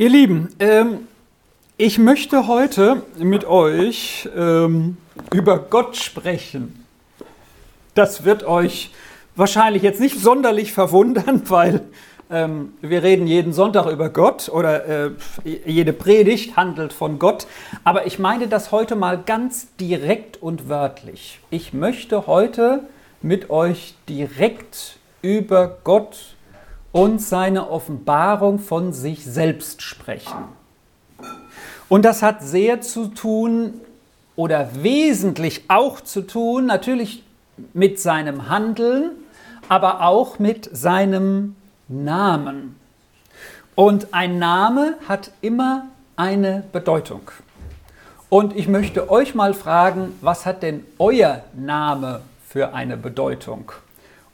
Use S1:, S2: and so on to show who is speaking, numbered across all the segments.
S1: Ihr Lieben, ähm, ich möchte heute mit euch ähm, über Gott sprechen. Das wird euch wahrscheinlich jetzt nicht sonderlich verwundern, weil ähm, wir reden jeden Sonntag über Gott oder äh, jede Predigt handelt von Gott. Aber ich meine das heute mal ganz direkt und wörtlich. Ich möchte heute mit euch direkt über Gott und seine Offenbarung von sich selbst sprechen. Und das hat sehr zu tun oder wesentlich auch zu tun, natürlich mit seinem Handeln, aber auch mit seinem Namen. Und ein Name hat immer eine Bedeutung. Und ich möchte euch mal fragen, was hat denn euer Name für eine Bedeutung?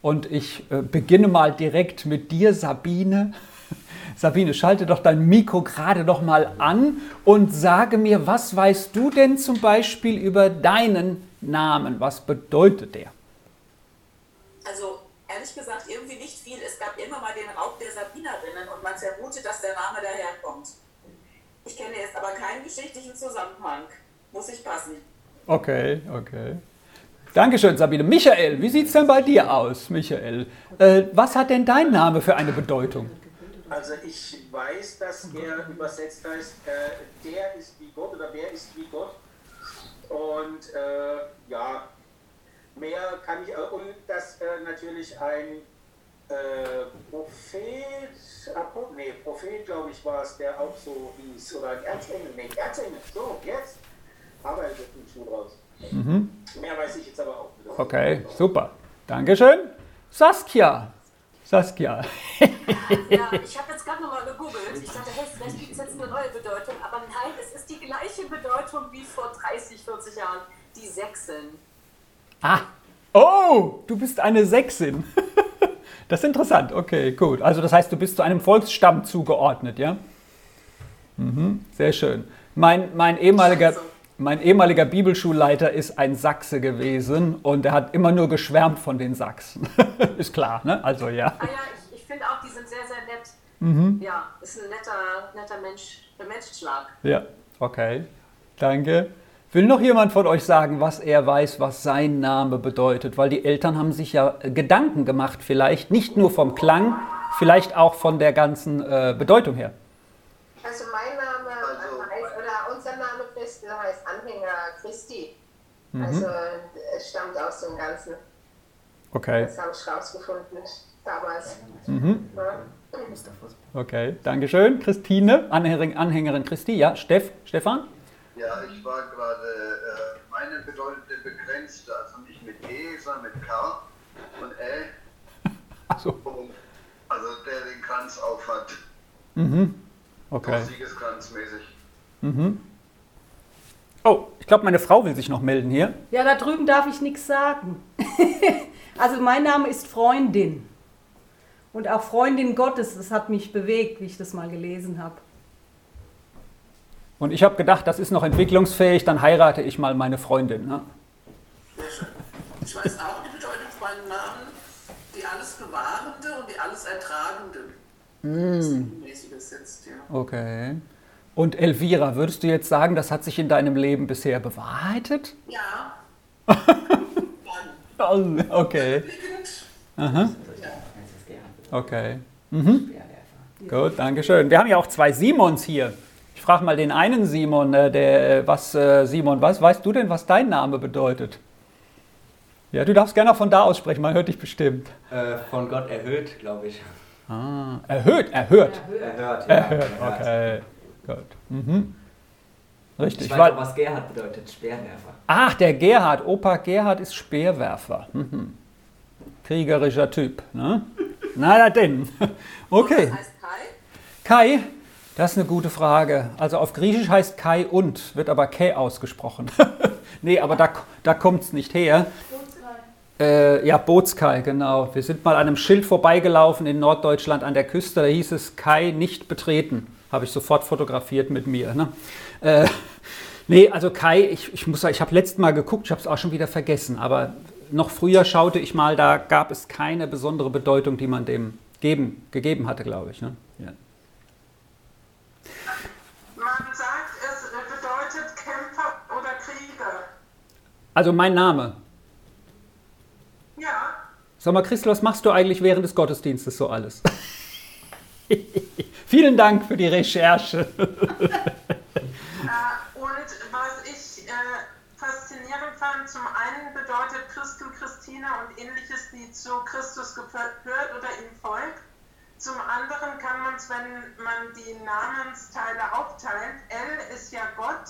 S1: Und ich äh, beginne mal direkt mit dir, Sabine. Sabine, schalte doch dein Mikro gerade noch mal an und sage mir, was weißt du denn zum Beispiel über deinen Namen? Was bedeutet der?
S2: Also ehrlich gesagt irgendwie nicht viel. Es gab immer mal den Raub der Sabinerinnen und man vermutet, dass der Name daherkommt. Ich kenne jetzt aber keinen geschichtlichen Zusammenhang. Muss ich passen.
S1: Okay, okay. Dankeschön, Sabine. Michael, wie sieht es denn bei dir aus, Michael? Äh, was hat denn dein Name für eine Bedeutung?
S3: Also ich weiß, dass er übersetzt heißt, äh, der ist wie Gott oder wer ist wie Gott. Und äh, ja, mehr kann ich, und dass äh, natürlich ein äh, Prophet, nee, Prophet glaube ich war es, der auch so hieß, oder ein Erzengel, nee, Erzengel, so, jetzt, wird ein Schuh raus. Mhm. Mehr weiß ich jetzt aber auch nicht.
S1: Okay, super. Dankeschön. Saskia. Saskia.
S4: ja, ich habe jetzt gerade nochmal gegoogelt. Ich dachte, hey, vielleicht gibt es jetzt eine neue Bedeutung. Aber nein, es ist die gleiche Bedeutung wie vor 30, 40 Jahren. Die Sechsin.
S1: Ah. Oh, du bist eine Sechsin. Das ist interessant. Okay, gut. Also das heißt, du bist zu einem Volksstamm zugeordnet, ja? Mhm, sehr schön. Mein, mein ehemaliger... Also mein ehemaliger Bibelschulleiter ist ein Sachse gewesen und er hat immer nur geschwärmt von den Sachsen. ist klar, ne? Also ja.
S4: Ah ja, ich, ich finde auch, die sind sehr, sehr nett. Mhm. Ja, ist ein netter, netter Mensch, der Menschenschlag.
S1: Ja, okay. Danke. Will noch jemand von euch sagen, was er weiß, was sein Name bedeutet? Weil die Eltern haben sich ja Gedanken gemacht, vielleicht nicht nur vom Klang, vielleicht auch von der ganzen äh, Bedeutung her.
S5: Also mein Name oder unser Name Christel heißt Anhänger Christi. Mhm. Also es stammt aus dem Ganzen.
S1: Okay.
S5: Das habe ich rausgefunden damals.
S1: Mhm. Ja. Okay, Dankeschön. Christine, Anhängerin, Anhängerin Christi. Ja, Steff, Stefan?
S6: Ja, ich war gerade, äh, meine bedeutet begrenzt, also nicht mit E, sondern mit K und L.
S1: Also.
S6: Also der den Kranz aufhat.
S1: Mhm. Okay.
S6: Siegeskranzmäßig.
S1: Mhm. Oh, ich glaube, meine Frau will sich noch melden hier.
S7: Ja, da drüben darf ich nichts sagen. also mein Name ist Freundin. Und auch Freundin Gottes, das hat mich bewegt, wie ich das mal gelesen habe.
S1: Und ich habe gedacht, das ist noch entwicklungsfähig, dann heirate ich mal meine Freundin. Ne?
S2: Ich weiß auch die Bedeutung von meinem Namen, die alles Bewahrende und die alles Ertragende.
S1: Mm. Das ist ja. Okay. Und Elvira, würdest du jetzt sagen, das hat sich in deinem Leben bisher bewahrheitet?
S2: Ja.
S1: okay. Aha. Okay. Mhm. Gut, danke schön. Wir haben ja auch zwei Simons hier. Ich frage mal den einen Simon, äh, der äh, was äh, Simon, was weißt du denn, was dein Name bedeutet? Ja, du darfst gerne auch von da aus sprechen, man hört dich bestimmt.
S8: Äh, von Gott erhöht, glaube ich.
S1: Ah, erhöht, erhört.
S8: Erhört,
S1: ja. Erhört, okay. Gut. Mhm. Richtig.
S8: Ich weiß auch, was Gerhard bedeutet, Speerwerfer.
S1: Ach, der Gerhard, Opa Gerhard ist Speerwerfer. Mhm. Kriegerischer Typ. Ne? Na denn. Okay.
S2: Was heißt Kai?
S1: Kai, das ist eine gute Frage. Also auf Griechisch heißt Kai und, wird aber Ke ausgesprochen. nee, aber da, da kommt es nicht her. Äh, ja, Bootskai, genau. Wir sind mal an einem Schild vorbeigelaufen in Norddeutschland an der Küste, da hieß es Kai nicht betreten habe ich sofort fotografiert mit mir. Ne? Äh, nee, also Kai, ich, ich muss sagen, ich habe letztes Mal geguckt, ich habe es auch schon wieder vergessen, aber noch früher schaute ich mal, da gab es keine besondere Bedeutung, die man dem geben, gegeben hatte, glaube ich. Ne? Ja. Man sagt, es bedeutet Kämpfer oder Krieger. Also mein Name.
S9: Ja.
S1: Sag mal, Christel, was machst du eigentlich während des Gottesdienstes so alles? Vielen Dank für die Recherche.
S9: äh, und was ich äh, faszinierend fand, zum einen bedeutet Christel, Christine und ähnliches, die zu Christus gehört oder ihm folgt. Zum anderen kann man es, wenn man die Namensteile aufteilt, L ist ja Gott,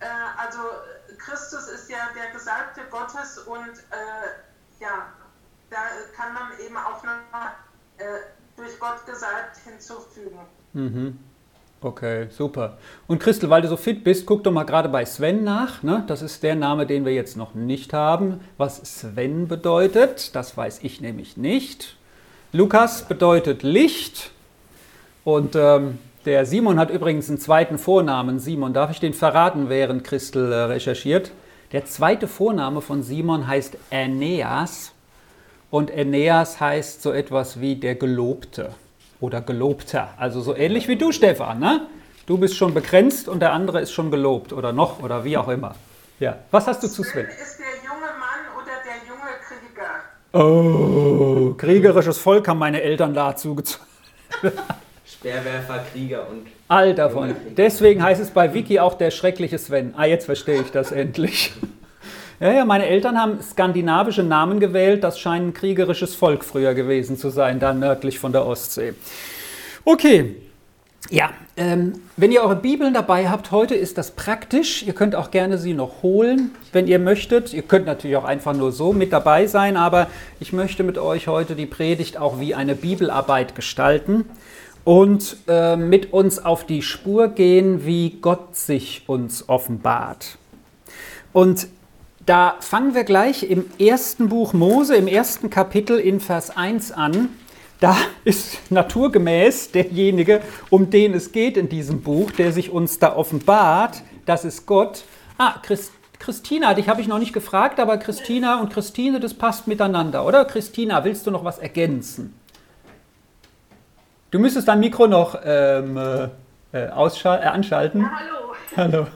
S9: äh, also Christus ist ja der Gesalbte Gottes und äh, ja, da kann man eben auch noch äh, durch Gott gesalbt hinzufügen.
S1: Mhm. Okay, super. Und Christel, weil du so fit bist, guck doch mal gerade bei Sven nach. Ne? Das ist der Name, den wir jetzt noch nicht haben. Was Sven bedeutet, das weiß ich nämlich nicht. Lukas bedeutet Licht. Und ähm, der Simon hat übrigens einen zweiten Vornamen. Simon, darf ich den verraten, während Christel äh, recherchiert? Der zweite Vorname von Simon heißt Aeneas. Und Aeneas heißt so etwas wie der Gelobte oder Gelobter. Also so ähnlich wie du, Stefan. Ne? Du bist schon begrenzt und der andere ist schon gelobt oder noch oder wie auch immer. Ja. Was hast du zu Sven?
S9: ist der junge Mann oder der junge Krieger?
S1: Oh, kriegerisches Volk haben meine Eltern dazu gezogen.
S8: Speerwerfer, Krieger und.
S1: All davon. Deswegen heißt es bei Wiki auch der schreckliche Sven. Ah, jetzt verstehe ich das endlich. Ja, ja, meine Eltern haben skandinavische Namen gewählt. Das scheint ein kriegerisches Volk früher gewesen zu sein, da nördlich von der Ostsee. Okay. Ja, ähm, wenn ihr eure Bibeln dabei habt, heute ist das praktisch. Ihr könnt auch gerne sie noch holen, wenn ihr möchtet. Ihr könnt natürlich auch einfach nur so mit dabei sein, aber ich möchte mit euch heute die Predigt auch wie eine Bibelarbeit gestalten und äh, mit uns auf die Spur gehen, wie Gott sich uns offenbart. Und da fangen wir gleich im ersten Buch Mose, im ersten Kapitel in Vers 1 an. Da ist naturgemäß derjenige, um den es geht in diesem Buch, der sich uns da offenbart, das ist Gott. Ah, Christ, Christina, dich habe ich noch nicht gefragt, aber Christina und Christine, das passt miteinander, oder? Christina, willst du noch was ergänzen? Du müsstest dein Mikro noch ähm, äh, äh, anschalten.
S4: Ja, hallo.
S1: Hallo.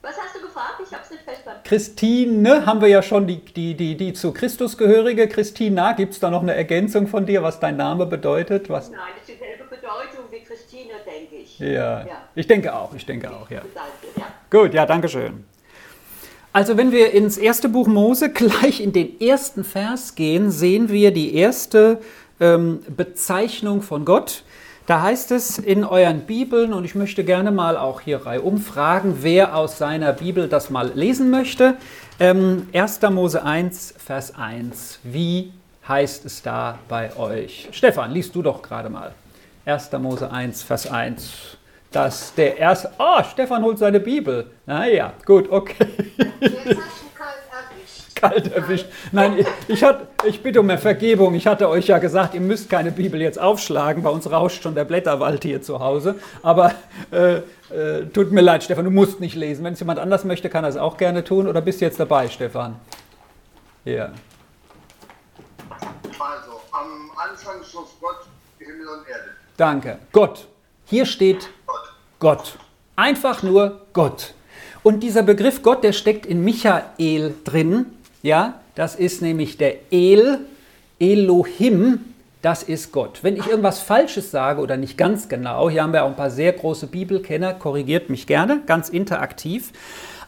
S4: Was hast du gefragt? Ich habe es nicht verstanden.
S1: Christine haben wir ja schon, die, die, die, die zu Christus gehörige. Christina, gibt es da noch eine Ergänzung von dir, was dein Name bedeutet? Was?
S4: Nein, das ist dieselbe Bedeutung wie Christine, denke ich.
S1: Ja,
S4: Ja.
S1: ich denke auch, ich denke auch, ja. Gut, ja, danke schön. Also wenn wir ins erste Buch Mose gleich in den ersten Vers gehen, sehen wir die erste ähm, Bezeichnung von Gott. Da heißt es in euren Bibeln, und ich möchte gerne mal auch hier reihum fragen, wer aus seiner Bibel das mal lesen möchte. Ähm, 1. Mose 1, Vers 1. Wie heißt es da bei euch? Stefan, liest du doch gerade mal. 1. Mose 1, Vers 1. Das der erste. Oh, Stefan holt seine Bibel. Naja, gut, okay.
S5: Kalt erwischt.
S1: Nein, ich, ich, hat, ich bitte um Vergebung. Ich hatte euch ja gesagt, ihr müsst keine Bibel jetzt aufschlagen. Bei uns rauscht schon der Blätterwald hier zu Hause. Aber äh, äh, tut mir leid, Stefan, du musst nicht lesen. Wenn es jemand anders möchte, kann er es auch gerne tun. Oder bist du jetzt dabei, Stefan? Ja.
S6: Also, am Anfang schuf Gott Himmel und Erde.
S1: Danke. Gott. Hier steht
S6: Gott.
S1: Gott. Einfach nur Gott. Und dieser Begriff Gott, der steckt in Michael drin. Ja, das ist nämlich der El, Elohim, das ist Gott. Wenn ich irgendwas Falsches sage oder nicht ganz genau, hier haben wir auch ein paar sehr große Bibelkenner, korrigiert mich gerne, ganz interaktiv.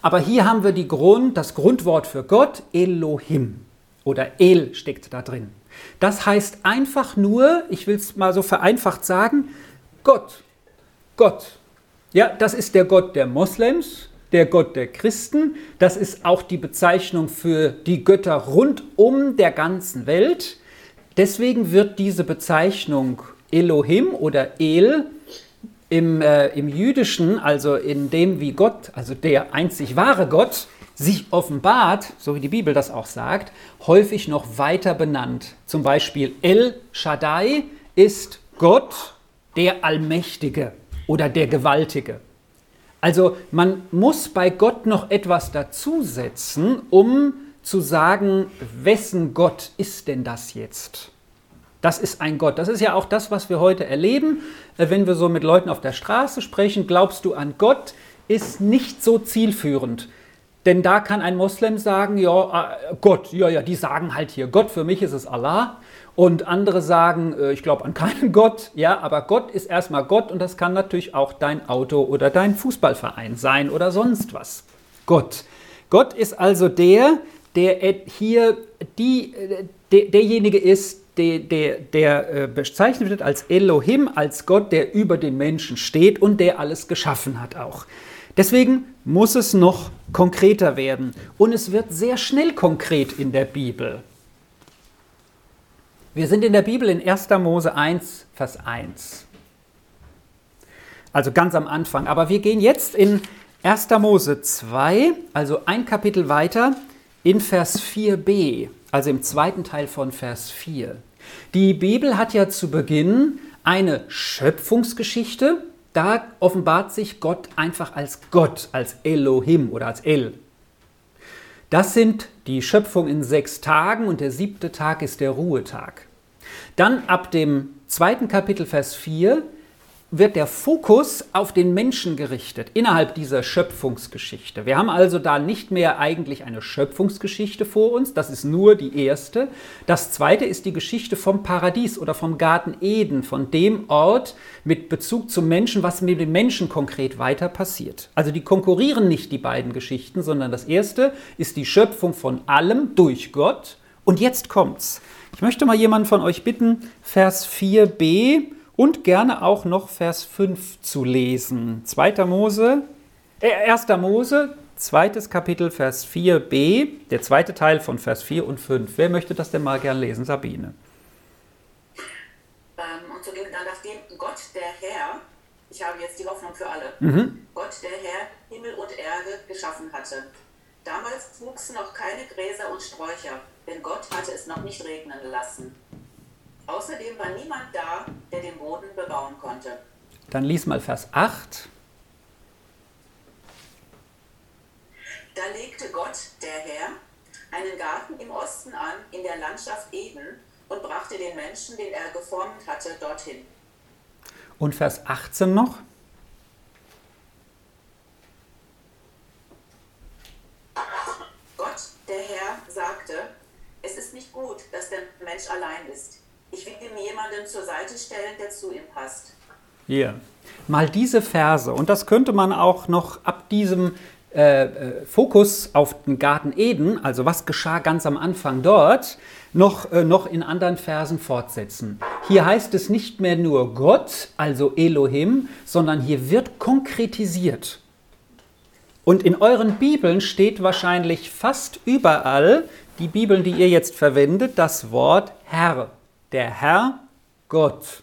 S1: Aber hier haben wir die Grund, das Grundwort für Gott, Elohim. Oder El steckt da drin. Das heißt einfach nur, ich will es mal so vereinfacht sagen, Gott. Gott. Ja, das ist der Gott der Moslems, der Gott der Christen. Das ist auch die Bezeichnung für die Götter rund um der ganzen Welt. Deswegen wird diese Bezeichnung Elohim oder El im, äh, im Jüdischen, also in dem, wie Gott, also der einzig wahre Gott, sich offenbart, so wie die Bibel das auch sagt, häufig noch weiter benannt. Zum Beispiel El Shaddai ist Gott, der Allmächtige oder der Gewaltige. Also man muss bei Gott noch etwas dazusetzen, um zu sagen, wessen Gott ist denn das jetzt? Das ist ein Gott. Das ist ja auch das, was wir heute erleben, äh, wenn wir so mit Leuten auf der Straße sprechen. Glaubst du an Gott? Ist nicht so zielführend. Denn da kann ein Moslem sagen, ja, äh, Gott, ja, ja, die sagen halt hier, Gott, für mich ist es Allah. Und andere sagen, äh, ich glaube an keinen Gott, ja, aber Gott ist erstmal Gott und das kann natürlich auch dein Auto oder dein Fußballverein sein oder sonst was. Gott. Gott ist also der, der hier die, der, derjenige ist, der, der, der bezeichnet wird als Elohim, als Gott, der über den Menschen steht und der alles geschaffen hat auch. Deswegen muss es noch konkreter werden. Und es wird sehr schnell konkret in der Bibel. Wir sind in der Bibel in 1. Mose 1, Vers 1. Also ganz am Anfang. Aber wir gehen jetzt in 1. Mose 2, also ein Kapitel weiter, in Vers 4b, also im zweiten Teil von Vers 4. Die Bibel hat ja zu Beginn eine Schöpfungsgeschichte, da offenbart sich Gott einfach als Gott, als Elohim oder als El. Das sind die Schöpfung in sechs Tagen und der siebte Tag ist der Ruhetag. Dann ab dem zweiten Kapitel, Vers 4, wird der Fokus auf den Menschen gerichtet innerhalb dieser Schöpfungsgeschichte. Wir haben also da nicht mehr eigentlich eine Schöpfungsgeschichte vor uns, das ist nur die erste. Das zweite ist die Geschichte vom Paradies oder vom Garten Eden, von dem Ort mit Bezug zum Menschen, was mit dem Menschen konkret weiter passiert. Also die konkurrieren nicht die beiden Geschichten, sondern das erste ist die Schöpfung von allem durch Gott. Und jetzt kommt's. Ich möchte mal jemanden von euch bitten, Vers 4b und gerne auch noch Vers 5 zu lesen. 2. Mose, äh, 1. Mose, zweites Kapitel, Vers 4b, der zweite Teil von Vers 4 und 5. Wer möchte das denn mal gern lesen? Sabine.
S2: Ähm, und so ging dann, nachdem Gott, der Herr, ich habe jetzt die Hoffnung für alle,
S1: Mhm.
S2: Gott, der Herr, Himmel und Erde geschaffen hatte. Damals wuchsen noch keine Gräser und Sträucher, denn Gott hatte es noch nicht regnen lassen. Außerdem war niemand da, der den Boden bebauen konnte.
S1: Dann lies mal Vers 8.
S2: Da legte Gott, der Herr, einen Garten im Osten an, in der Landschaft Eden, und brachte den Menschen, den er geformt hatte, dorthin.
S1: Und Vers 18 noch.
S2: Gott, der Herr, sagte, es ist nicht gut, dass der Mensch allein ist. Ich will ihm jemanden zur Seite stellen, der zu ihm passt.
S1: Hier. Mal diese Verse. Und das könnte man auch noch ab diesem äh, äh, Fokus auf den Garten Eden, also was geschah ganz am Anfang dort, noch, äh, noch in anderen Versen fortsetzen. Hier heißt es nicht mehr nur Gott, also Elohim, sondern hier wird konkretisiert. Und in euren Bibeln steht wahrscheinlich fast überall, die Bibeln, die ihr jetzt verwendet, das Wort Herr. Der Herr Gott.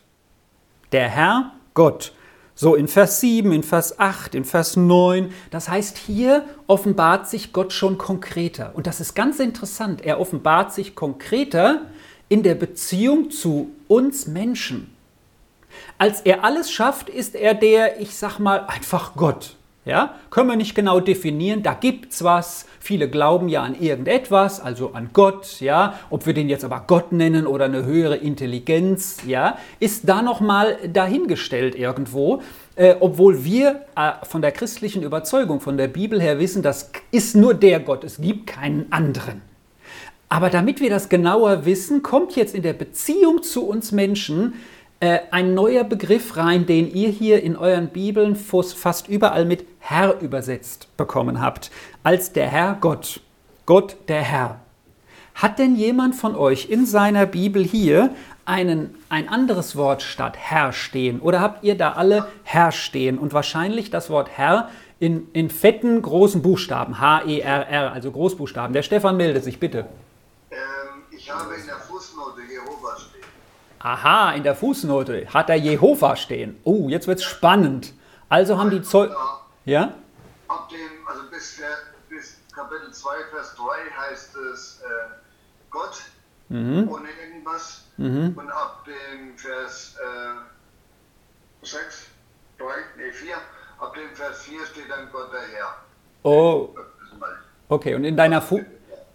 S1: Der Herr Gott. So in Vers 7, in Vers 8, in Vers 9. Das heißt, hier offenbart sich Gott schon konkreter. Und das ist ganz interessant. Er offenbart sich konkreter in der Beziehung zu uns Menschen. Als er alles schafft, ist er der, ich sag mal, einfach Gott. Ja, können wir nicht genau definieren, da gibt's was. Viele glauben ja an irgendetwas, also an Gott, ja. Ob wir den jetzt aber Gott nennen oder eine höhere Intelligenz, ja, ist da nochmal dahingestellt irgendwo. Äh, obwohl wir äh, von der christlichen Überzeugung, von der Bibel her wissen, das ist nur der Gott, es gibt keinen anderen. Aber damit wir das genauer wissen, kommt jetzt in der Beziehung zu uns Menschen äh, ein neuer Begriff rein, den ihr hier in euren Bibeln fast überall mit Herr übersetzt bekommen habt, als der Herr Gott. Gott der Herr. Hat denn jemand von euch in seiner Bibel hier einen, ein anderes Wort statt Herr stehen? Oder habt ihr da alle Herr stehen? Und wahrscheinlich das Wort Herr in, in fetten, großen Buchstaben. H-E-R-R, also Großbuchstaben. Der Stefan meldet sich, bitte.
S6: Ähm, ich habe in der stehen.
S1: Aha, in der Fußnote hat er Jehova stehen. Oh, jetzt wird's spannend. Also haben die Zoll. Ja?
S6: Ab dem, also bis, bis Kapitel 2, Vers 3 heißt es äh, Gott
S1: Mhm.
S6: ohne irgendwas.
S1: Mhm.
S6: Und ab dem Vers äh, 6, 3, nee 4, ab dem Vers 4 steht dann Gott der Herr.
S1: Oh, okay. Und in deiner Fu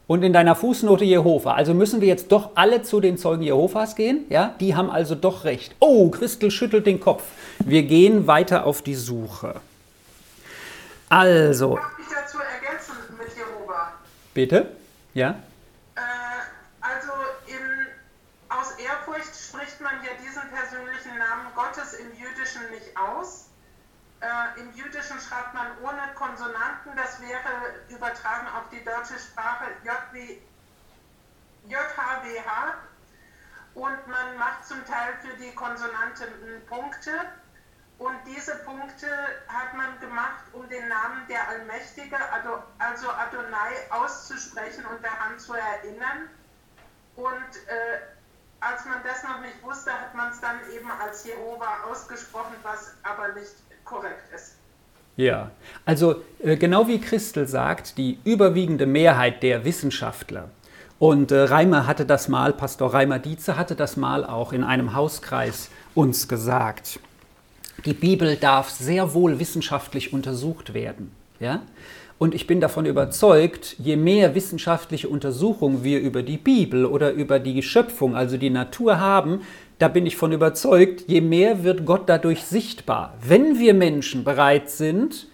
S1: und in deiner Fußnote Jehova. Also müssen wir jetzt doch alle zu den Zeugen Jehovas gehen? Ja, die haben also doch recht. Oh, Christel schüttelt den Kopf. Wir gehen weiter auf die Suche. Also,
S9: Darf ich dazu ergänzen mit
S1: Bitte? Ja?
S9: Äh, also in, aus Ehrfurcht spricht man ja diesen persönlichen Namen Gottes im Jüdischen nicht aus. Äh, Im Jüdischen schreibt man ohne Konsonanten, das wäre übertragen auf die deutsche Sprache JHWH und man macht zum Teil für die Konsonanten Punkte. Und diese Punkte hat man gemacht, um den Namen der Allmächtige, also Adonai, auszusprechen und daran zu erinnern. Und äh, als man das noch nicht wusste, hat man es dann eben als Jehova ausgesprochen, was aber nicht korrekt ist.
S1: Ja, also äh, genau wie Christel sagt, die überwiegende Mehrheit der Wissenschaftler und äh, Reimer hatte das mal, Pastor Reimer Dietze hatte das mal auch in einem Hauskreis uns gesagt. Die Bibel darf sehr wohl wissenschaftlich untersucht werden. Ja? Und ich bin davon überzeugt, je mehr wissenschaftliche Untersuchungen wir über die Bibel oder über die Schöpfung, also die Natur haben, da bin ich von überzeugt, je mehr wird Gott dadurch sichtbar. Wenn wir Menschen bereit sind,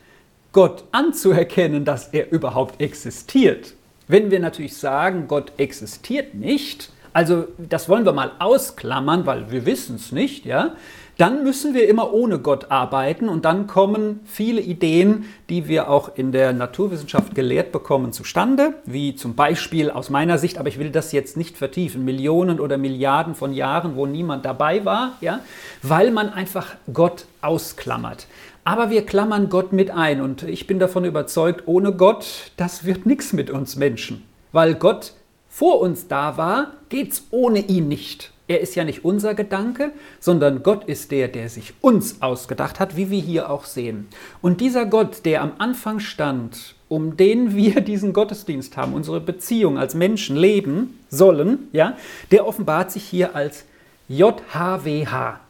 S1: Gott anzuerkennen, dass er überhaupt existiert. Wenn wir natürlich sagen, Gott existiert nicht, also das wollen wir mal ausklammern, weil wir wissen es nicht, ja, dann müssen wir immer ohne Gott arbeiten und dann kommen viele Ideen, die wir auch in der Naturwissenschaft gelehrt bekommen, zustande, wie zum Beispiel aus meiner Sicht, aber ich will das jetzt nicht vertiefen, Millionen oder Milliarden von Jahren, wo niemand dabei war, ja, weil man einfach Gott ausklammert. Aber wir klammern Gott mit ein und ich bin davon überzeugt, ohne Gott, das wird nichts mit uns Menschen. Weil Gott vor uns da war, geht's ohne ihn nicht. Er ist ja nicht unser Gedanke, sondern Gott ist der, der sich uns ausgedacht hat, wie wir hier auch sehen. Und dieser Gott, der am Anfang stand, um den wir diesen Gottesdienst haben, unsere Beziehung als Menschen leben sollen, ja, der offenbart sich hier als JHWH.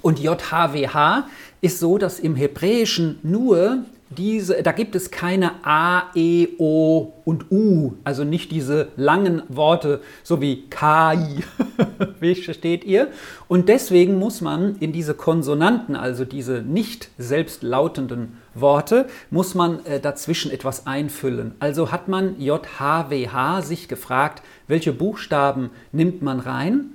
S1: Und JHWH ist so, dass im Hebräischen nur diese, da gibt es keine A, E, O und U, also nicht diese langen Worte, so wie KI, wie versteht ihr? Und deswegen muss man in diese Konsonanten, also diese nicht selbstlautenden Worte, muss man äh, dazwischen etwas einfüllen. Also hat man JHWH sich gefragt, welche Buchstaben nimmt man rein?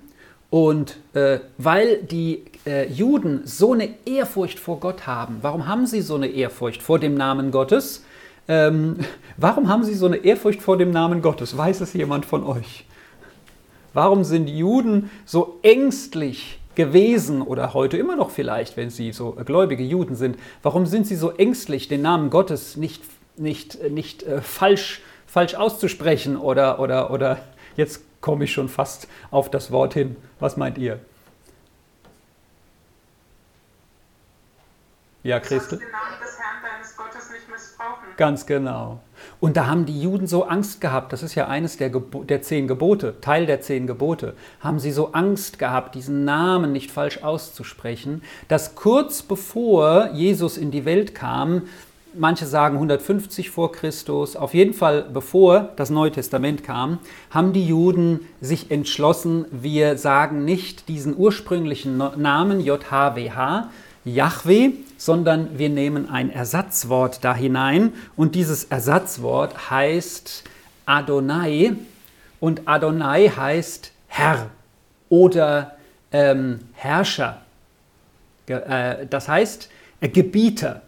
S1: Und äh, weil die äh, Juden so eine Ehrfurcht vor Gott haben, warum haben sie so eine Ehrfurcht vor dem Namen Gottes? Ähm, warum haben sie so eine Ehrfurcht vor dem Namen Gottes? Weiß es jemand von euch? Warum sind Juden so ängstlich gewesen oder heute immer noch vielleicht, wenn sie so gläubige Juden sind? Warum sind sie so ängstlich, den Namen Gottes nicht, nicht, nicht äh, falsch, falsch auszusprechen oder, oder, oder jetzt komme ich schon fast auf das Wort hin. Was meint ihr? Ja, Christel?
S9: Den Namen des Herrn deines Gottes nicht missbrauchen.
S1: Ganz genau. Und da haben die Juden so Angst gehabt, das ist ja eines der, Gebo der zehn Gebote, Teil der zehn Gebote, haben sie so Angst gehabt, diesen Namen nicht falsch auszusprechen, dass kurz bevor Jesus in die Welt kam, manche sagen 150 vor Christus, auf jeden Fall bevor das Neue Testament kam, haben die Juden sich entschlossen, wir sagen nicht diesen ursprünglichen Namen JHWH, Yahweh, sondern wir nehmen ein Ersatzwort da hinein und dieses Ersatzwort heißt Adonai und Adonai heißt Herr oder ähm, Herrscher. Äh, das heißt äh, Gebieter.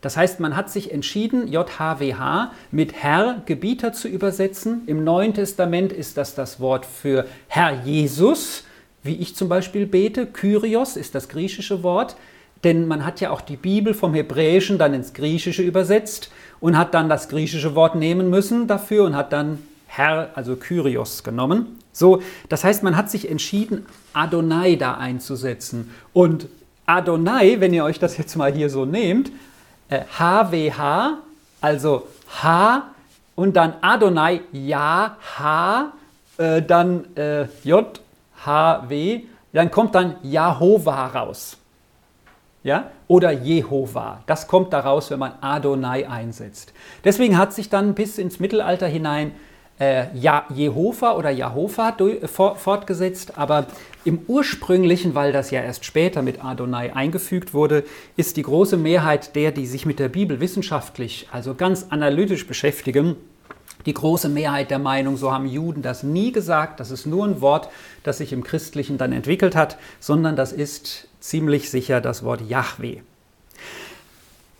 S1: Das heißt, man hat sich entschieden, JHWH mit Herr, Gebieter zu übersetzen. Im Neuen Testament ist das das Wort für Herr Jesus, wie ich zum Beispiel bete. Kyrios ist das griechische Wort. Denn man hat ja auch die Bibel vom Hebräischen dann ins Griechische übersetzt und hat dann das griechische Wort nehmen müssen dafür und hat dann Herr, also Kyrios genommen. So, das heißt, man hat sich entschieden, Adonai da einzusetzen. Und Adonai, wenn ihr euch das jetzt mal hier so nehmt, äh, HWH, also H und dann Adonai, Ja, H, äh, dann äh, J, H, W, dann kommt dann Jahova raus ja? oder Jehova. Das kommt daraus, wenn man Adonai einsetzt. Deswegen hat sich dann bis ins Mittelalter hinein äh, ja, Jehova oder Jehova fortgesetzt, aber im ursprünglichen, weil das ja erst später mit Adonai eingefügt wurde, ist die große Mehrheit der, die sich mit der Bibel wissenschaftlich, also ganz analytisch beschäftigen, die große Mehrheit der Meinung, so haben Juden das nie gesagt, das ist nur ein Wort, das sich im Christlichen dann entwickelt hat, sondern das ist ziemlich sicher das Wort Yahweh.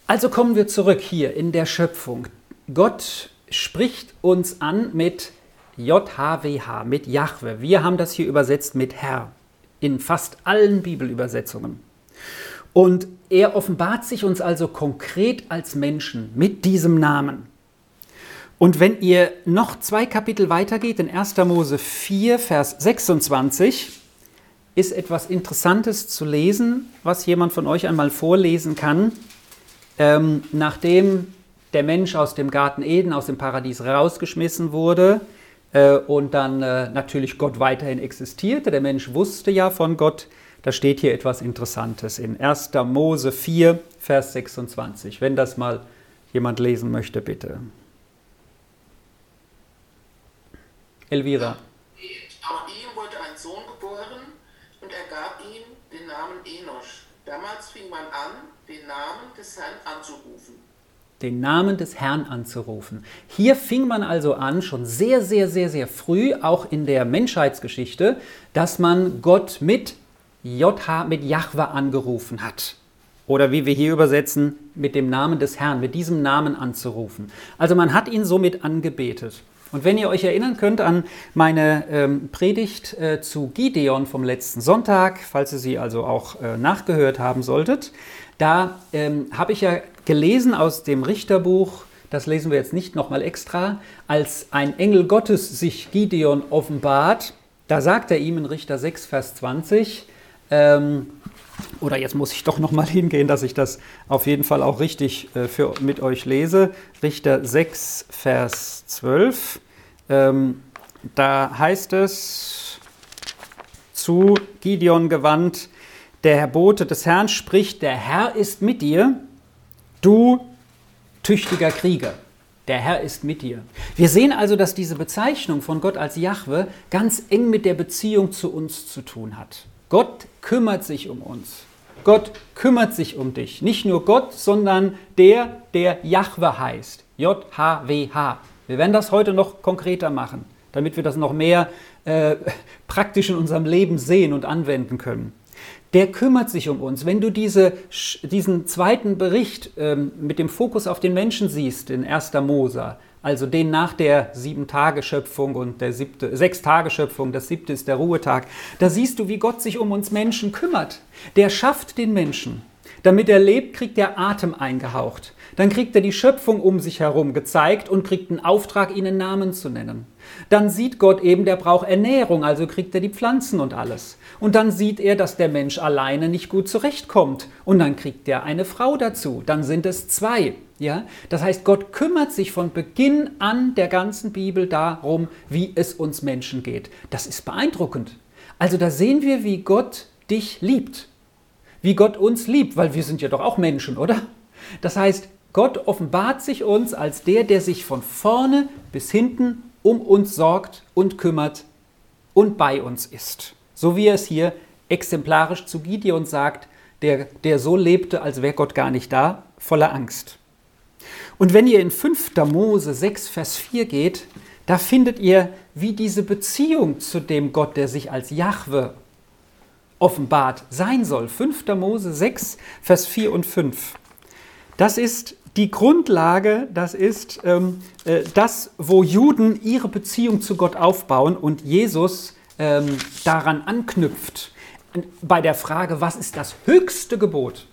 S1: Also kommen wir zurück hier in der Schöpfung. Gott spricht uns an mit JHWH, mit Jahwe. Wir haben das hier übersetzt mit Herr in fast allen Bibelübersetzungen. Und er offenbart sich uns also konkret als Menschen mit diesem Namen. Und wenn ihr noch zwei Kapitel weitergeht, in 1. Mose 4, Vers 26, ist etwas Interessantes zu lesen, was jemand von euch einmal vorlesen kann. Ähm, nachdem der Mensch aus dem Garten Eden, aus dem Paradies rausgeschmissen wurde äh, und dann äh, natürlich Gott weiterhin existierte, der Mensch wusste ja von Gott, da steht hier etwas Interessantes in 1. Mose 4, Vers 26. Wenn das mal jemand lesen möchte, bitte. Elvira.
S10: Auch ihm wurde ein Sohn geboren und er gab ihm den Namen Enosch. Damals fing man an, den Namen des Herrn anzurufen.
S1: Den Namen des Herrn anzurufen. Hier fing man also an, schon sehr, sehr, sehr, sehr früh, auch in der Menschheitsgeschichte, dass man Gott mit JH, mit Jahwe angerufen hat. Oder wie wir hier übersetzen, mit dem Namen des Herrn, mit diesem Namen anzurufen. Also man hat ihn somit angebetet. Und wenn ihr euch erinnern könnt an meine ähm, Predigt äh, zu Gideon vom letzten Sonntag, falls ihr sie also auch äh, nachgehört haben solltet, da ähm, habe ich ja gelesen aus dem Richterbuch, das lesen wir jetzt nicht nochmal extra, als ein Engel Gottes sich Gideon offenbart, da sagt er ihm in Richter 6, Vers 20, ähm, oder jetzt muss ich doch nochmal hingehen, dass ich das auf jeden Fall auch richtig äh, für, mit euch lese. Richter 6, Vers 12. Ähm, da heißt es zu Gideon gewandt, der Herr Bote des Herrn spricht, der Herr ist mit dir, du tüchtiger Krieger. Der Herr ist mit dir. Wir sehen also, dass diese Bezeichnung von Gott als Jahwe ganz eng mit der Beziehung zu uns zu tun hat. Gott kümmert sich um uns. Gott kümmert sich um dich. Nicht nur Gott, sondern der, der Jahwe heißt. J-H-W-H. Wir werden das heute noch konkreter machen, damit wir das noch mehr äh, praktisch in unserem Leben sehen und anwenden können. Der kümmert sich um uns. Wenn du diese, diesen zweiten Bericht ähm, mit dem Fokus auf den Menschen siehst, in 1. Mose, also den nach der Sieben-Tage-Schöpfung und der siebte, Sechs-Tage-Schöpfung, das siebte ist der Ruhetag. Da siehst du, wie Gott sich um uns Menschen kümmert. Der schafft den Menschen. Damit er lebt, kriegt er Atem eingehaucht. Dann kriegt er die Schöpfung um sich herum gezeigt und kriegt einen Auftrag, ihnen Namen zu nennen. Dann sieht Gott eben, der braucht Ernährung, also kriegt er die Pflanzen und alles. Und dann sieht er, dass der Mensch alleine nicht gut zurechtkommt. Und dann kriegt er eine Frau dazu. Dann sind es zwei. Ja? Das heißt, Gott kümmert sich von Beginn an der ganzen Bibel darum, wie es uns Menschen geht. Das ist beeindruckend. Also da sehen wir, wie Gott dich liebt. Wie Gott uns liebt, weil wir sind ja doch auch Menschen, oder? Das heißt, Gott offenbart sich uns als der, der sich von vorne bis hinten um uns sorgt und kümmert und bei uns ist. So wie er es hier exemplarisch zu Gideon sagt, der, der so lebte, als wäre Gott gar nicht da, voller Angst. Und wenn ihr in 5. Mose 6, Vers 4 geht, da findet ihr, wie diese Beziehung zu dem Gott, der sich als Jahwe offenbart, sein soll. 5. Mose 6, Vers 4 und 5. Das ist die Grundlage, das ist ähm, äh, das, wo Juden ihre Beziehung zu Gott aufbauen und Jesus ähm, daran anknüpft. Bei der Frage, was ist das höchste Gebot?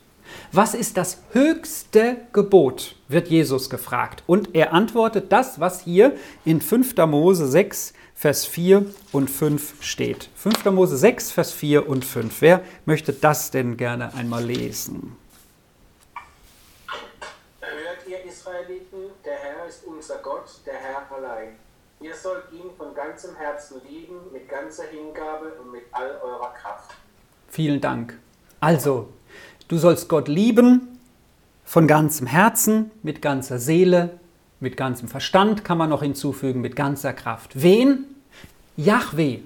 S1: Was ist das höchste Gebot? wird Jesus gefragt. Und er antwortet das, was hier in 5. Mose 6, Vers 4 und 5 steht. 5. Mose 6, Vers 4 und 5. Wer möchte das denn gerne einmal lesen?
S3: Israeliten, der Herr ist unser Gott, der Herr allein. Ihr sollt ihn von ganzem Herzen lieben, mit ganzer Hingabe und mit all eurer Kraft.
S1: Vielen Dank. Also, du sollst Gott lieben, von ganzem Herzen, mit ganzer Seele, mit ganzem Verstand kann man noch hinzufügen, mit ganzer Kraft. Wen? Yahweh.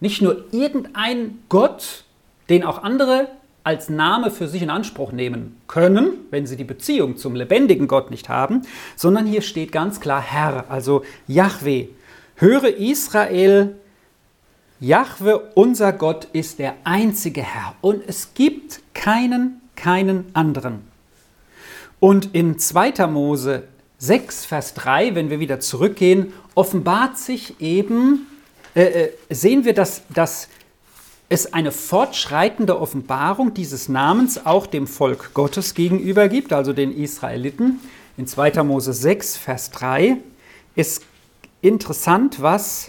S1: Nicht nur irgendein Gott, den auch andere als Name für sich in Anspruch nehmen können, wenn sie die Beziehung zum lebendigen Gott nicht haben, sondern hier steht ganz klar Herr, also Yahweh. Höre Israel, Jahwe, unser Gott, ist der einzige Herr und es gibt keinen, keinen anderen. Und in 2. Mose 6, Vers 3, wenn wir wieder zurückgehen, offenbart sich eben, äh, äh, sehen wir, dass, dass es eine fortschreitende Offenbarung dieses Namens auch dem Volk Gottes gegenüber gibt, also den Israeliten. In 2. Mose 6, Vers 3 ist interessant, was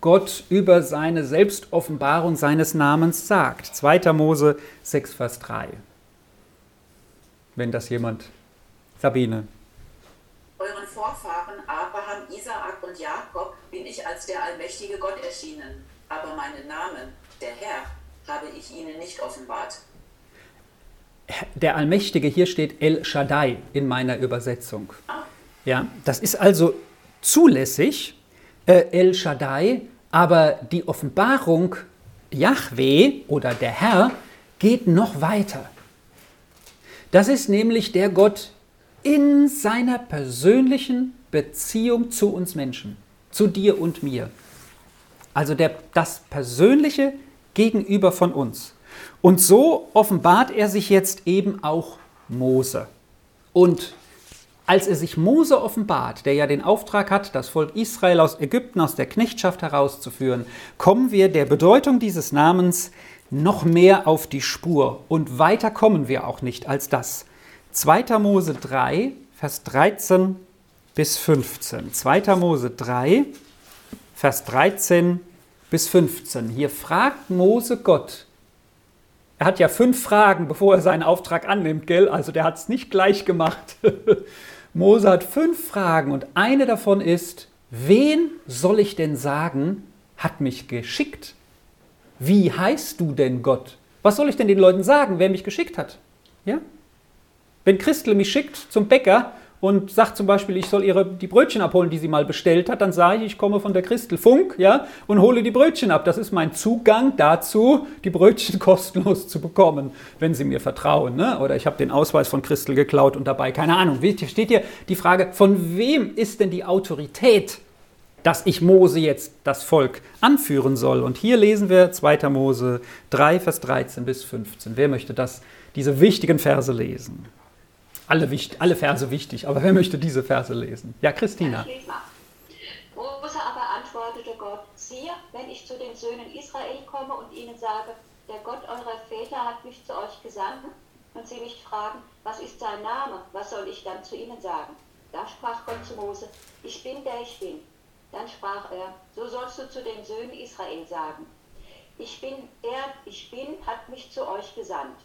S1: Gott über seine Selbstoffenbarung seines Namens sagt. 2. Mose 6, Vers 3. Wenn das jemand. Sabine.
S2: Euren Vorfahren Abraham, Isaak und Jakob bin ich als der allmächtige Gott erschienen, aber meinen Namen, der Herr, habe ich ihnen nicht offenbart.
S1: Der Allmächtige, hier steht El Shaddai in meiner Übersetzung.
S2: Ah.
S1: Ja, das ist also zulässig, äh, El Shaddai, aber die Offenbarung Yahweh oder der Herr geht noch weiter. Das ist nämlich der Gott in seiner persönlichen Beziehung zu uns Menschen, zu dir und mir. Also der, das persönliche Gegenüber von uns. Und so offenbart er sich jetzt eben auch Mose. Und als er sich Mose offenbart, der ja den Auftrag hat, das Volk Israel aus Ägypten, aus der Knechtschaft herauszuführen, kommen wir der Bedeutung dieses Namens noch mehr auf die Spur. Und weiter kommen wir auch nicht als das. 2. Mose 3, Vers 13 bis 15. 2. Mose 3, Vers 13 bis 15. Hier fragt Mose Gott. Er hat ja fünf Fragen, bevor er seinen Auftrag annimmt, gell? Also der hat es nicht gleich gemacht. Mose hat fünf Fragen und eine davon ist, wen soll ich denn sagen, hat mich geschickt? Wie heißt du denn Gott? Was soll ich denn den Leuten sagen, wer mich geschickt hat? Ja? Wenn Christel mich schickt zum Bäcker und sagt zum Beispiel, ich soll ihre, die Brötchen abholen, die sie mal bestellt hat, dann sage ich, ich komme von der Christel Funk ja, und hole die Brötchen ab. Das ist mein Zugang dazu, die Brötchen kostenlos zu bekommen, wenn sie mir vertrauen. Ne? Oder ich habe den Ausweis von Christel geklaut und dabei, keine Ahnung. Steht hier die Frage, von wem ist denn die Autorität, dass ich Mose jetzt das Volk anführen soll? Und hier lesen wir 2. Mose 3, Vers 13 bis 15. Wer möchte das, diese wichtigen Verse lesen? Alle, alle Verse wichtig, aber wer möchte diese Verse lesen? Ja, Christina.
S11: Mose aber antwortete Gott, siehe, wenn ich zu den Söhnen Israel komme und ihnen sage, der Gott eurer Väter hat mich zu euch gesandt, und sie mich fragen, was ist sein Name, was soll ich dann zu ihnen sagen? Da sprach Gott zu Mose, ich bin der ich bin. Dann sprach er, so sollst du zu den Söhnen Israel sagen, ich bin der ich bin, hat mich zu euch gesandt.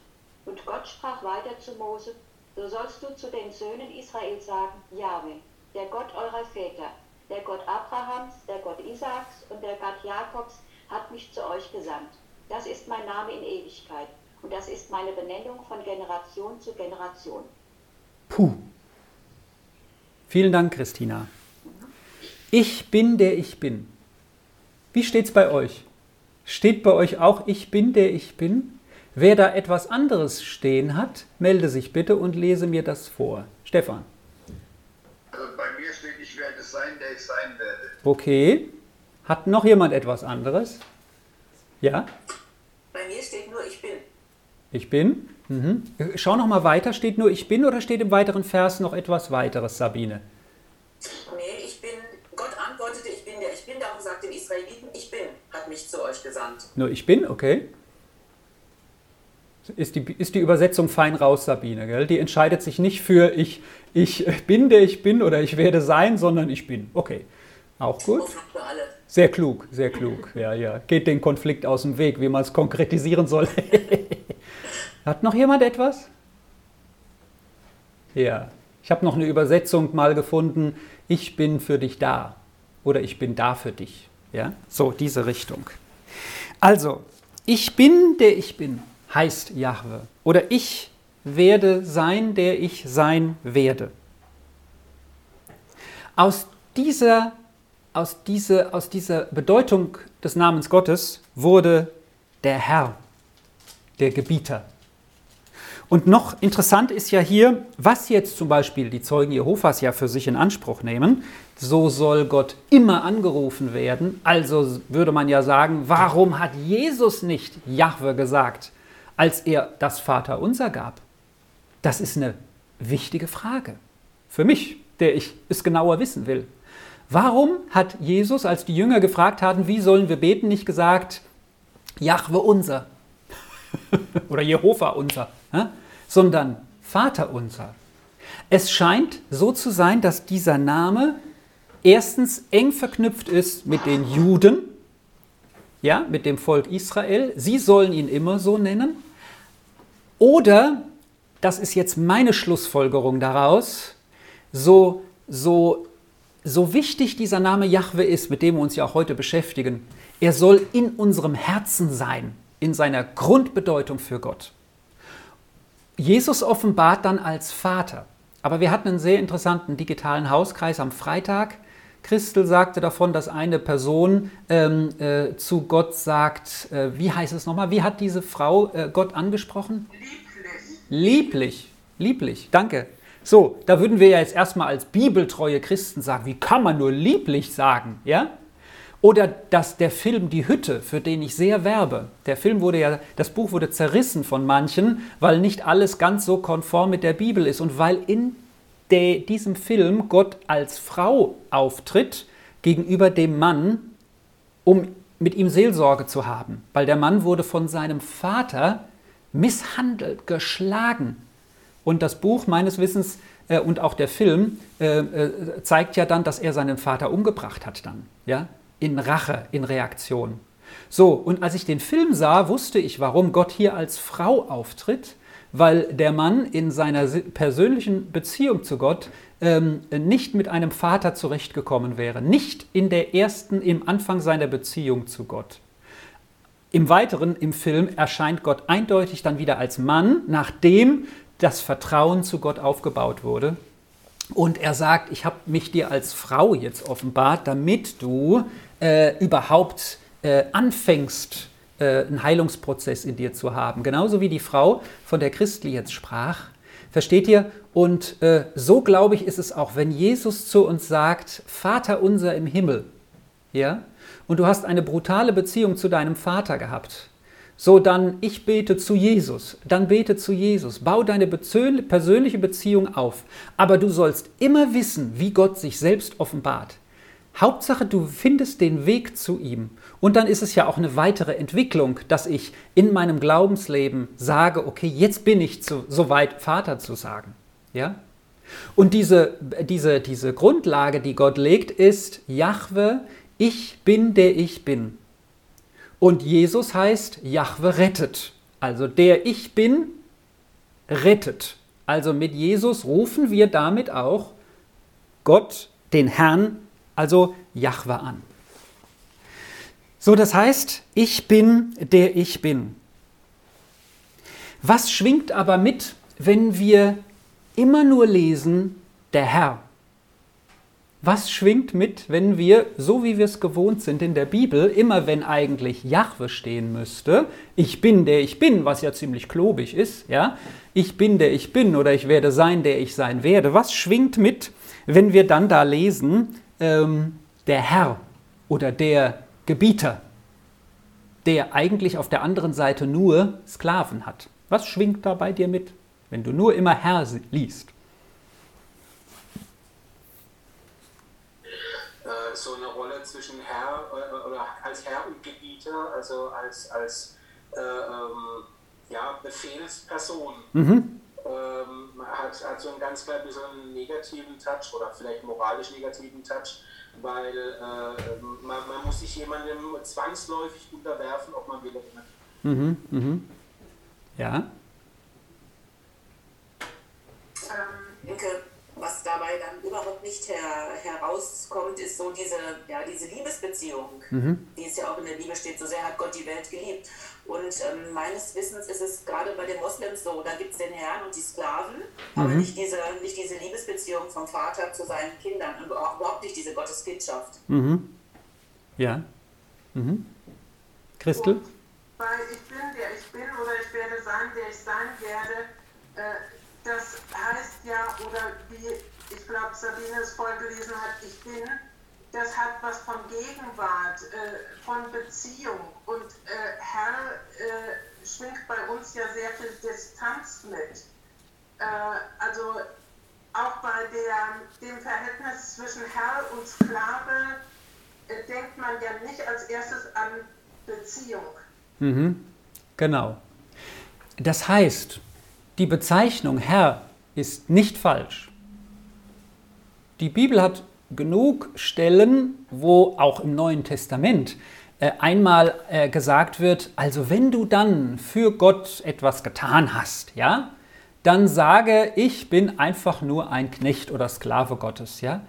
S11: Und Gott sprach weiter zu Mose, so sollst du zu den Söhnen Israel sagen, Jahwe, der Gott eurer Väter, der Gott Abrahams, der Gott Isaaks und der Gott Jakobs hat mich zu euch gesandt. Das ist mein Name in Ewigkeit und das ist meine Benennung von Generation zu Generation.
S1: Puh. Vielen Dank, Christina. Ich bin der ich bin. Wie steht's bei euch? Steht bei euch auch ich bin der ich bin? Wer da etwas anderes stehen hat, melde sich bitte und lese mir das vor. Stefan.
S6: Also bei mir steht, ich werde sein, der ich sein werde.
S1: Okay. Hat noch jemand etwas anderes? Ja?
S2: Bei mir steht nur ich bin.
S1: Ich bin? Mhm. Schau noch mal weiter. Steht nur ich bin oder steht im weiteren Vers noch etwas weiteres, Sabine?
S2: Nee, ich bin. Gott antwortete, ich bin der ich bin. Darum sagt den Israeliten, ich bin, hat mich zu euch gesandt.
S1: Nur ich bin, okay ist die, ist die Übersetzung fein raus, Sabine. Gell? Die entscheidet sich nicht für ich, ich bin der ich bin oder ich werde sein, sondern ich bin. Okay, auch gut. Sehr klug, sehr klug. Ja, ja. Geht den Konflikt aus dem Weg, wie man es konkretisieren soll. Hat noch jemand etwas? Ja, ich habe noch eine Übersetzung mal gefunden. Ich bin für dich da oder ich bin da für dich. Ja, so diese Richtung. Also, ich bin der ich bin heißt Jahwe. Oder ich werde sein, der ich sein werde. Aus dieser, aus, dieser, aus dieser Bedeutung des Namens Gottes wurde der Herr, der Gebieter. Und noch interessant ist ja hier, was jetzt zum Beispiel die Zeugen Jehovas ja für sich in Anspruch nehmen. So soll Gott immer angerufen werden. Also würde man ja sagen, warum hat Jesus nicht Jahwe gesagt, als er das Vaterunser gab? Das ist eine wichtige Frage für mich, der ich es genauer wissen will. Warum hat Jesus, als die Jünger gefragt hatten, wie sollen wir beten, nicht gesagt, Jahwe unser oder Jehova unser? sondern Vater unser. Es scheint so zu sein, dass dieser Name erstens eng verknüpft ist mit den Juden, ja, mit dem Volk Israel. Sie sollen ihn immer so nennen. Oder, das ist jetzt meine Schlussfolgerung daraus, so, so, so wichtig dieser Name Jahwe ist, mit dem wir uns ja auch heute beschäftigen, er soll in unserem Herzen sein, in seiner Grundbedeutung für Gott. Jesus offenbart dann als Vater. Aber wir hatten einen sehr interessanten digitalen Hauskreis am Freitag. Christel sagte davon, dass eine Person ähm, äh, zu Gott sagt, äh, wie heißt es nochmal, wie hat diese Frau äh, Gott angesprochen? Lieblich. Lieblich, lieblich, danke. So, da würden wir ja jetzt erstmal als bibeltreue Christen sagen, wie kann man nur lieblich sagen, ja? Oder dass der Film Die Hütte, für den ich sehr werbe, der Film wurde ja, das Buch wurde zerrissen von manchen, weil nicht alles ganz so konform mit der Bibel ist und weil in de, diesem Film Gott als Frau auftritt gegenüber dem Mann, um mit ihm Seelsorge zu haben, weil der Mann wurde von seinem Vater misshandelt, geschlagen. Und das Buch meines Wissens äh, und auch der Film äh, äh, zeigt ja dann, dass er seinen Vater umgebracht hat dann. Ja? in Rache, in Reaktion. So, und als ich den Film sah, wusste ich, warum Gott hier als Frau auftritt, weil der Mann in seiner persönlichen Beziehung zu Gott ähm, nicht mit einem Vater zurechtgekommen wäre, nicht in der ersten, im Anfang seiner Beziehung zu Gott. Im Weiteren im Film erscheint Gott eindeutig dann wieder als Mann, nachdem das Vertrauen zu Gott aufgebaut wurde. Und er sagt, ich habe mich dir als Frau jetzt offenbart, damit du äh, überhaupt äh, anfängst, äh, einen Heilungsprozess in dir zu haben. Genauso wie die Frau, von der Christli jetzt sprach. Versteht ihr? Und äh, so glaube ich, ist es auch, wenn Jesus zu uns sagt, Vater unser im Himmel, ja, und du hast eine brutale Beziehung zu deinem Vater gehabt, so dann ich bete zu Jesus, dann bete zu Jesus, bau deine persönliche Beziehung auf, aber du sollst immer wissen, wie Gott sich selbst offenbart. Hauptsache, du findest den Weg zu ihm. Und dann ist es ja auch eine weitere Entwicklung, dass ich in meinem Glaubensleben sage, okay, jetzt bin ich zu, so weit, Vater zu sagen. Ja? Und diese, diese, diese Grundlage, die Gott legt, ist, Jahwe, ich bin der ich bin. Und Jesus heißt, Jahwe rettet. Also der ich bin, rettet. Also mit Jesus rufen wir damit auch Gott, den Herrn, also Jahwe an. So, das heißt, ich bin der ich bin. Was schwingt aber mit, wenn wir immer nur lesen, der Herr? Was schwingt mit, wenn wir, so wie wir es gewohnt sind in der Bibel, immer wenn eigentlich Jahwe stehen müsste, ich bin der ich bin, was ja ziemlich klobig ist, ja, ich bin der ich bin oder ich werde sein, der ich sein werde. Was schwingt mit, wenn wir dann da lesen, ähm, der Herr oder der Gebieter, der eigentlich auf der anderen Seite nur Sklaven hat. Was schwingt da bei dir mit, wenn du nur immer Herr liest?
S3: Äh, so eine Rolle zwischen Herr äh, oder als Herr und Gebieter, also als, als äh, ähm, ja, Befehlsperson. Mhm. Ähm, hat, hat so einen ganz klein bisschen negativen Touch oder vielleicht moralisch negativen Touch, weil äh, man, man, muss sich jemandem zwangsläufig unterwerfen, ob man will oder nicht.
S1: Mhm, mhm. Ja.
S2: Ähm, Inke, was dabei dann überhaupt nicht her, herauskommt, ist so diese, ja, diese Liebesbeziehung, mhm. die es ja auch in der Bibel steht, so sehr hat Gott die Welt geliebt. Und ähm, meines Wissens ist es gerade bei den Moslems so, da gibt es den Herrn und die Sklaven, mhm. aber nicht diese, nicht diese Liebesbeziehung vom Vater zu seinen Kindern und auch überhaupt nicht diese Gotteskindschaft.
S1: Mhm. Ja. Mhm. Christel?
S9: Und weil ich bin, der ich bin oder ich werde sein, der ich sein werde, das heißt ja, oder wie ich glaube Sabine es vorgelesen hat, ich bin, das hat was von Gegenwart, äh, von Beziehung. Und äh, Herr äh, schwingt bei uns ja sehr viel Distanz mit. Äh, also auch bei der, dem Verhältnis zwischen Herr und Sklave äh, denkt man ja nicht als erstes an Beziehung.
S1: Mhm. Genau. Das heißt, die Bezeichnung Herr ist nicht falsch. Die Bibel hat genug Stellen, wo auch im Neuen Testament äh, einmal äh, gesagt wird, also wenn du dann für Gott etwas getan hast, ja, dann sage, ich bin einfach nur ein Knecht oder Sklave Gottes, ja.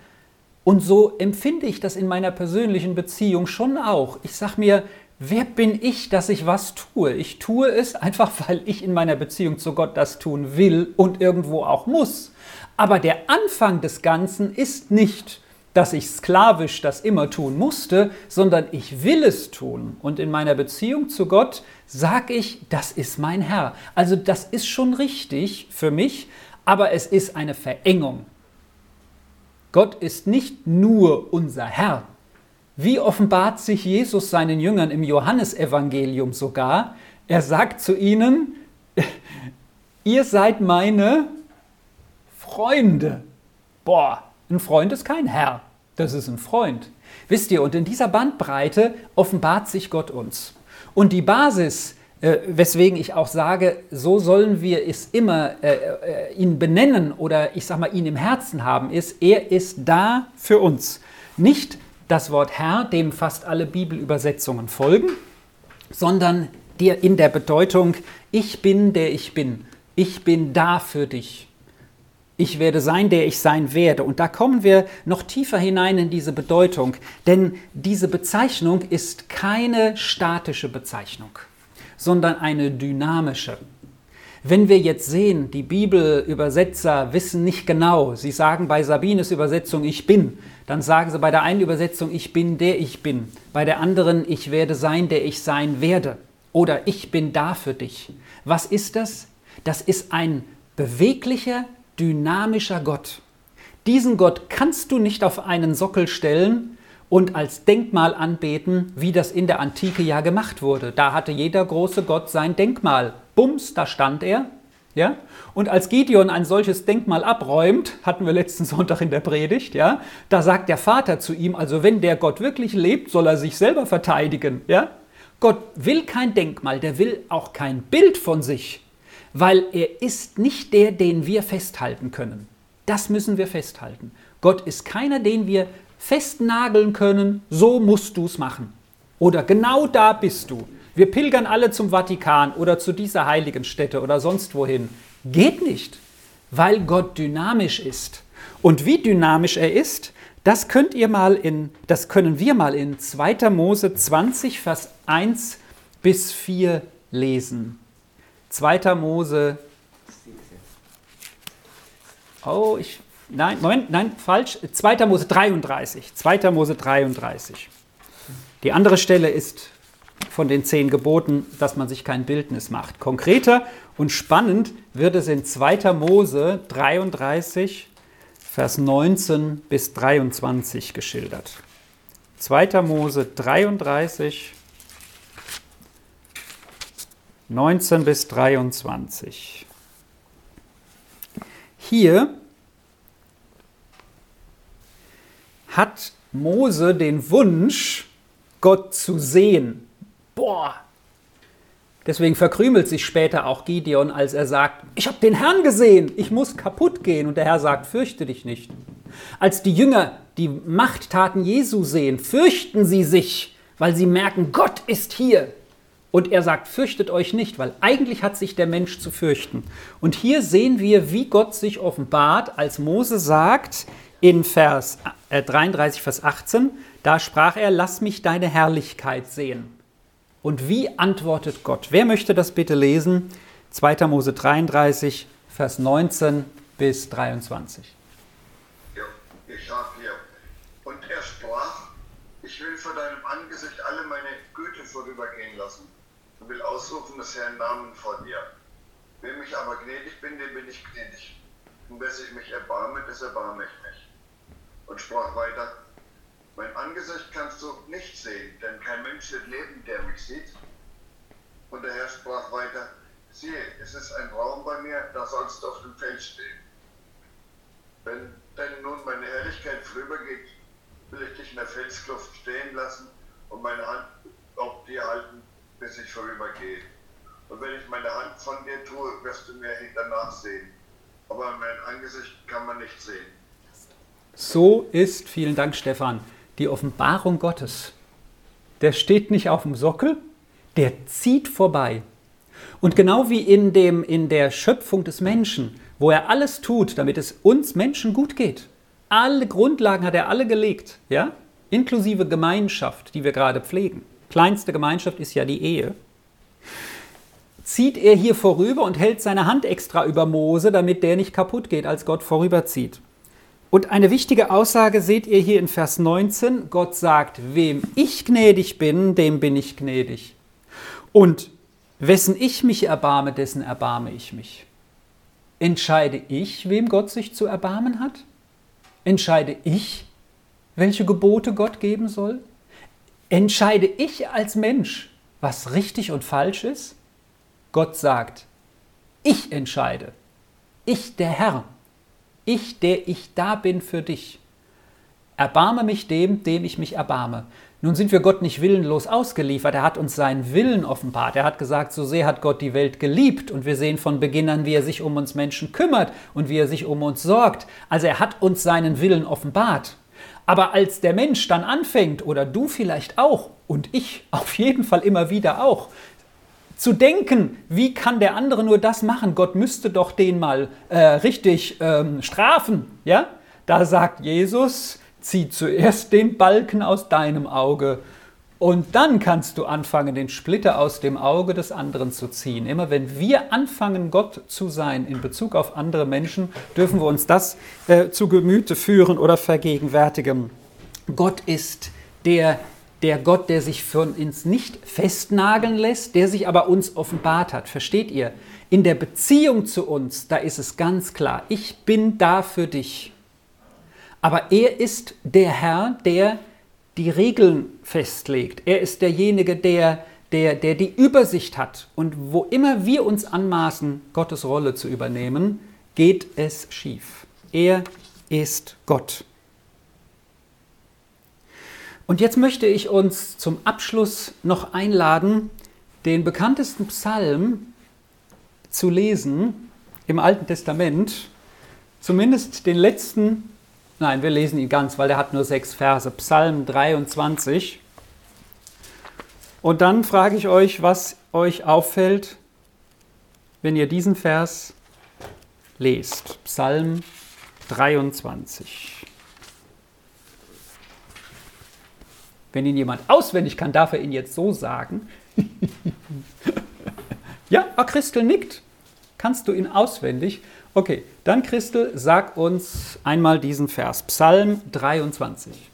S1: Und so empfinde ich das in meiner persönlichen Beziehung schon auch. Ich sage mir, wer bin ich, dass ich was tue? Ich tue es einfach, weil ich in meiner Beziehung zu Gott das tun will und irgendwo auch muss. Aber der Anfang des Ganzen ist nicht, dass ich sklavisch das immer tun musste, sondern ich will es tun. Und in meiner Beziehung zu Gott sage ich, das ist mein Herr. Also das ist schon richtig für mich, aber es ist eine Verengung. Gott ist nicht nur unser Herr. Wie offenbart sich Jesus seinen Jüngern im Johannesevangelium sogar? Er sagt zu ihnen, ihr seid meine Freunde. Boah, ein Freund ist kein Herr, das ist ein Freund. Wisst ihr, und in dieser Bandbreite offenbart sich Gott uns. Und die Basis, äh, weswegen ich auch sage, so sollen wir es immer äh, äh, ihn benennen oder ich sag mal ihn im Herzen haben, ist, er ist da für uns. Nicht das Wort Herr, dem fast alle Bibelübersetzungen folgen, sondern dir in der Bedeutung, ich bin der ich bin. Ich bin da für dich. Ich werde sein, der ich sein werde. Und da kommen wir noch tiefer hinein in diese Bedeutung, denn diese Bezeichnung ist keine statische Bezeichnung, sondern eine dynamische. Wenn wir jetzt sehen, die Bibelübersetzer wissen nicht genau, sie sagen bei Sabines Übersetzung ich bin, dann sagen sie bei der einen Übersetzung ich bin der ich bin, bei der anderen ich werde sein, der ich sein werde oder ich bin da für dich. Was ist das? Das ist ein beweglicher, dynamischer Gott. Diesen Gott kannst du nicht auf einen Sockel stellen und als Denkmal anbeten, wie das in der Antike ja gemacht wurde. Da hatte jeder große Gott sein Denkmal. Bums, da stand er. Ja? Und als Gideon ein solches Denkmal abräumt, hatten wir letzten Sonntag in der Predigt, ja, da sagt der Vater zu ihm, also wenn der Gott wirklich lebt, soll er sich selber verteidigen. Ja? Gott will kein Denkmal, der will auch kein Bild von sich weil er ist nicht der, den wir festhalten können. Das müssen wir festhalten. Gott ist keiner, den wir festnageln können, so musst du es machen. Oder genau da bist du. Wir pilgern alle zum Vatikan oder zu dieser heiligen Stätte oder sonst wohin. Geht nicht, weil Gott dynamisch ist. Und wie dynamisch er ist, das könnt ihr mal in, das können wir mal in 2. Mose 20, Vers 1 bis 4 lesen. 2. Mose. Oh, ich. Nein, Moment, nein, falsch. 2. Mose 33. 2. Mose 33. Die andere Stelle ist von den zehn Geboten, dass man sich kein Bildnis macht. Konkreter und spannend wird es in 2. Mose 33, Vers 19 bis 23 geschildert. 2. Mose 33, 19 bis 23. Hier hat Mose den Wunsch, Gott zu sehen. Boah! Deswegen verkrümelt sich später auch Gideon, als er sagt, ich habe den Herrn gesehen, ich muss kaputt gehen. Und der Herr sagt, fürchte dich nicht. Als die Jünger die Machttaten Jesu sehen, fürchten sie sich, weil sie merken, Gott ist hier. Und er sagt, fürchtet euch nicht, weil eigentlich hat sich der Mensch zu fürchten. Und hier sehen wir, wie Gott sich offenbart, als Mose sagt in Vers 33, äh, Vers 18, da sprach er, lass mich deine Herrlichkeit sehen. Und wie antwortet Gott? Wer möchte das bitte lesen? 2. Mose 33, Vers 19 bis 23.
S6: Ja, ich sage hier, und er sprach, ich will vor deinem Angesicht alle meine Güte vorübergehen lassen will ausrufen des Herrn Namen vor dir. Wem ich aber gnädig bin, dem bin ich gnädig. Und wer sich mich erbarme, des erbarme ich mich. Und sprach weiter, mein Angesicht kannst du nicht sehen, denn kein Mensch wird leben, der mich sieht. Und der Herr sprach weiter, siehe, es ist ein Raum bei mir, da sollst du auf dem Feld stehen. Wenn denn nun meine Herrlichkeit vorübergeht, will ich dich in der Felskluft stehen lassen und meine Hand auf dir halten, bis ich vorübergehe. Und wenn ich meine Hand von dir tue, wirst du mir danach sehen. Aber mein Angesicht kann man nicht sehen.
S1: So ist, vielen Dank Stefan, die Offenbarung Gottes. Der steht nicht auf dem Sockel, der zieht vorbei. Und genau wie in, dem, in der Schöpfung des Menschen, wo er alles tut, damit es uns Menschen gut geht. Alle Grundlagen hat er alle gelegt, ja? inklusive Gemeinschaft, die wir gerade pflegen. Kleinste Gemeinschaft ist ja die Ehe. Zieht er hier vorüber und hält seine Hand extra über Mose, damit der nicht kaputt geht, als Gott vorüberzieht. Und eine wichtige Aussage seht ihr hier in Vers 19. Gott sagt, wem ich gnädig bin, dem bin ich gnädig. Und wessen ich mich erbarme, dessen erbarme ich mich. Entscheide ich, wem Gott sich zu erbarmen hat? Entscheide ich, welche Gebote Gott geben soll? Entscheide ich als Mensch, was richtig und falsch ist? Gott sagt, ich entscheide. Ich, der Herr. Ich, der ich da bin für dich. Erbarme mich dem, dem ich mich erbarme. Nun sind wir Gott nicht willenlos ausgeliefert. Er hat uns seinen Willen offenbart. Er hat gesagt, so sehr hat Gott die Welt geliebt. Und wir sehen von Beginn an, wie er sich um uns Menschen kümmert und wie er sich um uns sorgt. Also er hat uns seinen Willen offenbart. Aber als der Mensch dann anfängt, oder du vielleicht auch, und ich auf jeden Fall immer wieder auch, zu denken, wie kann der andere nur das machen? Gott müsste doch den mal äh, richtig ähm, strafen. Ja? Da sagt Jesus, zieh zuerst den Balken aus deinem Auge und dann kannst du anfangen, den Splitter aus dem Auge des anderen zu ziehen. Immer wenn wir anfangen, Gott zu sein in Bezug auf andere Menschen, dürfen wir uns das äh, zu Gemüte führen oder vergegenwärtigen. Gott ist der, der Gott, der sich von uns nicht festnageln lässt, der sich aber uns offenbart hat. Versteht ihr? In der Beziehung zu uns, da ist es ganz klar, ich bin da für dich. Aber er ist der Herr, der die Regeln festlegt. Er ist derjenige, der, der, der die Übersicht hat. Und wo immer wir uns anmaßen, Gottes Rolle zu übernehmen, geht es schief. Er ist Gott. Und jetzt möchte ich uns zum Abschluss noch einladen, den bekanntesten Psalm zu lesen im Alten Testament, zumindest den letzten Nein, wir lesen ihn ganz, weil er hat nur sechs Verse. Psalm 23. Und dann frage ich euch, was euch auffällt, wenn ihr diesen Vers lest. Psalm 23. Wenn ihn jemand auswendig kann, darf er ihn jetzt so sagen. ja, Christel nickt. Kannst du ihn auswendig? Okay, dann Christel, sag uns einmal diesen Vers, Psalm 23.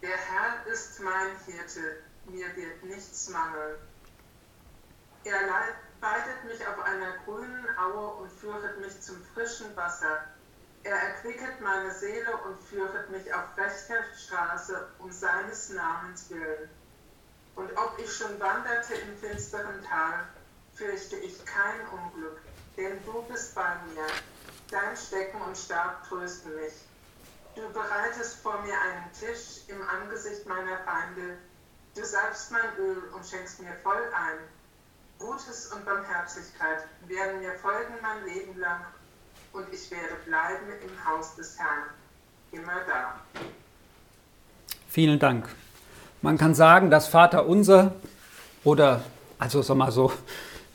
S9: Der Herr ist mein Hirte, mir wird nichts mangeln. Er leitet mich auf einer grünen Aue und führet mich zum frischen Wasser. Er erquicket meine Seele und führet mich auf rechter Straße um seines Namens willen. Und ob ich schon wanderte im finsteren Tal, fürchte ich kein Unglück du bist bei mir. Dein Stecken und Stab trösten mich. Du bereitest vor mir einen Tisch im Angesicht meiner Feinde. Du salbst mein Öl und schenkst mir voll ein. Gutes und Barmherzigkeit werden mir folgen mein Leben lang und ich werde bleiben im Haus des Herrn. Immer da.
S1: Vielen Dank. Man kann sagen, dass Vater unser oder, also sag mal so,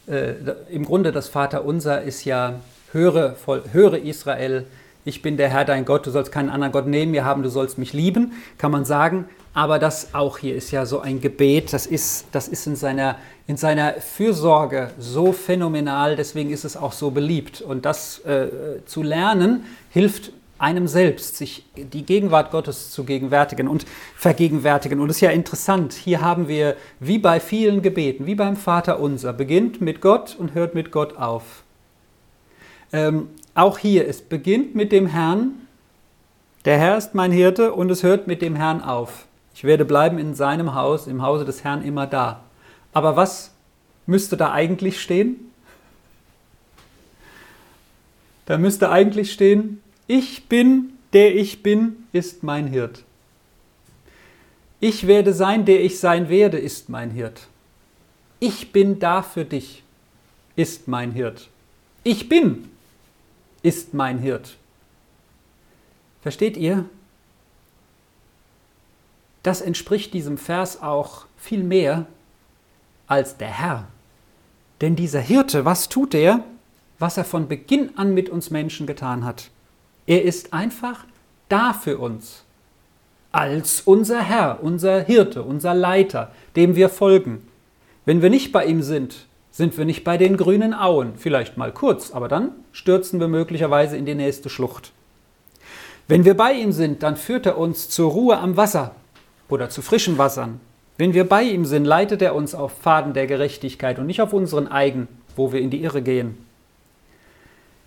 S1: äh, im Grunde das Vaterunser ist ja, höre, voll, höre Israel, ich bin der Herr dein Gott, du sollst keinen anderen Gott neben mir haben, du sollst mich lieben, kann man sagen. Aber das auch hier ist ja so ein Gebet, das ist, das ist in, seiner, in seiner Fürsorge so phänomenal, deswegen ist es auch so beliebt. Und das äh, zu lernen hilft einem selbst, sich die Gegenwart Gottes zu gegenwärtigen und vergegenwärtigen. Und es ist ja interessant, hier haben wir, wie bei vielen Gebeten, wie beim Vater unser, beginnt mit Gott und hört mit Gott auf. Ähm, auch hier, es beginnt mit dem Herrn, der Herr ist mein Hirte und es hört mit dem Herrn auf. Ich werde bleiben in seinem Haus, im Hause des Herrn immer da. Aber was müsste da eigentlich stehen? Da müsste eigentlich stehen, ich bin, der ich bin, ist mein Hirt. Ich werde sein, der ich sein werde, ist mein Hirt. Ich bin da für dich, ist mein Hirt. Ich bin, ist mein Hirt. Versteht ihr? Das entspricht diesem Vers auch viel mehr als der Herr. Denn dieser Hirte, was tut er? Was er von Beginn an mit uns Menschen getan hat. Er ist einfach da für uns. Als unser Herr, unser Hirte, unser Leiter, dem wir folgen. Wenn wir nicht bei ihm sind, sind wir nicht bei den grünen Auen. Vielleicht mal kurz, aber dann stürzen wir möglicherweise in die nächste Schlucht. Wenn wir bei ihm sind, dann führt er uns zur Ruhe am Wasser oder zu frischen Wassern. Wenn wir bei ihm sind, leitet er uns auf Pfaden der Gerechtigkeit und nicht auf unseren eigen, wo wir in die Irre gehen.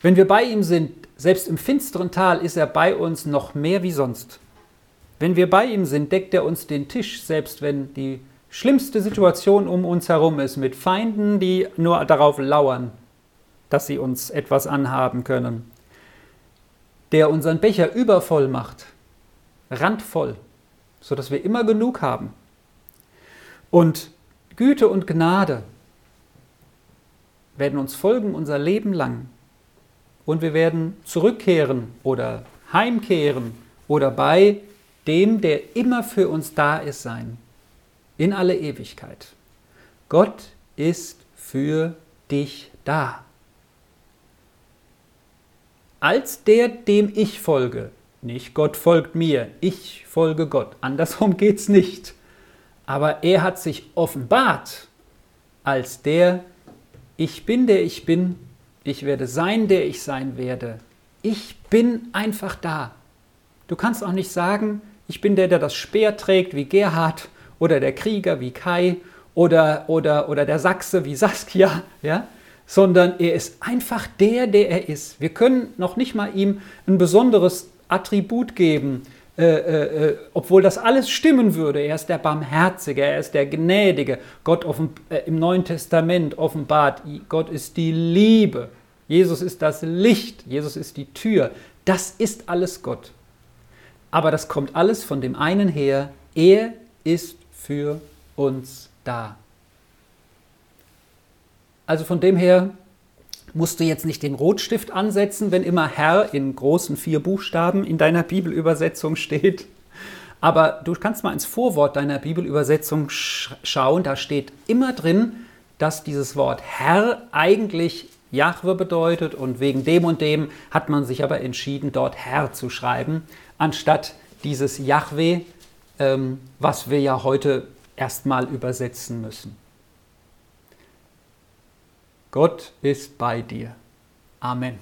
S1: Wenn wir bei ihm sind, selbst im finsteren Tal ist er bei uns noch mehr wie sonst. Wenn wir bei ihm sind, deckt er uns den Tisch, selbst wenn die schlimmste Situation um uns herum ist, mit Feinden, die nur darauf lauern, dass sie uns etwas anhaben können. Der unseren Becher übervoll macht, randvoll, sodass wir immer genug haben. Und Güte und Gnade werden uns folgen unser Leben lang und wir werden zurückkehren oder heimkehren oder bei dem, der immer für uns da ist, sein. In alle Ewigkeit. Gott ist für dich da. Als der, dem ich folge, nicht Gott folgt mir, ich folge Gott. Andersrum geht's nicht. Aber er hat sich offenbart als der, ich bin der ich bin ich werde sein, der ich sein werde. Ich bin einfach da. Du kannst auch nicht sagen, ich bin der, der das Speer trägt wie Gerhard oder der Krieger wie Kai oder, oder, oder der Sachse wie Saskia, ja? sondern er ist einfach der, der er ist. Wir können noch nicht mal ihm ein besonderes Attribut geben, äh, äh, äh, obwohl das alles stimmen würde. Er ist der Barmherzige, er ist der Gnädige. Gott äh, im Neuen Testament offenbart, Gott ist die Liebe. Jesus ist das Licht, Jesus ist die Tür. Das ist alles Gott. Aber das kommt alles von dem einen her, er ist für uns da. Also von dem her musst du jetzt nicht den Rotstift ansetzen, wenn immer Herr in großen vier Buchstaben in deiner Bibelübersetzung steht. Aber du kannst mal ins Vorwort deiner Bibelübersetzung schauen, da steht immer drin, dass dieses Wort Herr eigentlich Jahwe bedeutet und wegen dem und dem hat man sich aber entschieden, dort Herr zu schreiben, anstatt dieses Jahwe, ähm, was wir ja heute erstmal übersetzen müssen. Gott ist bei dir. Amen.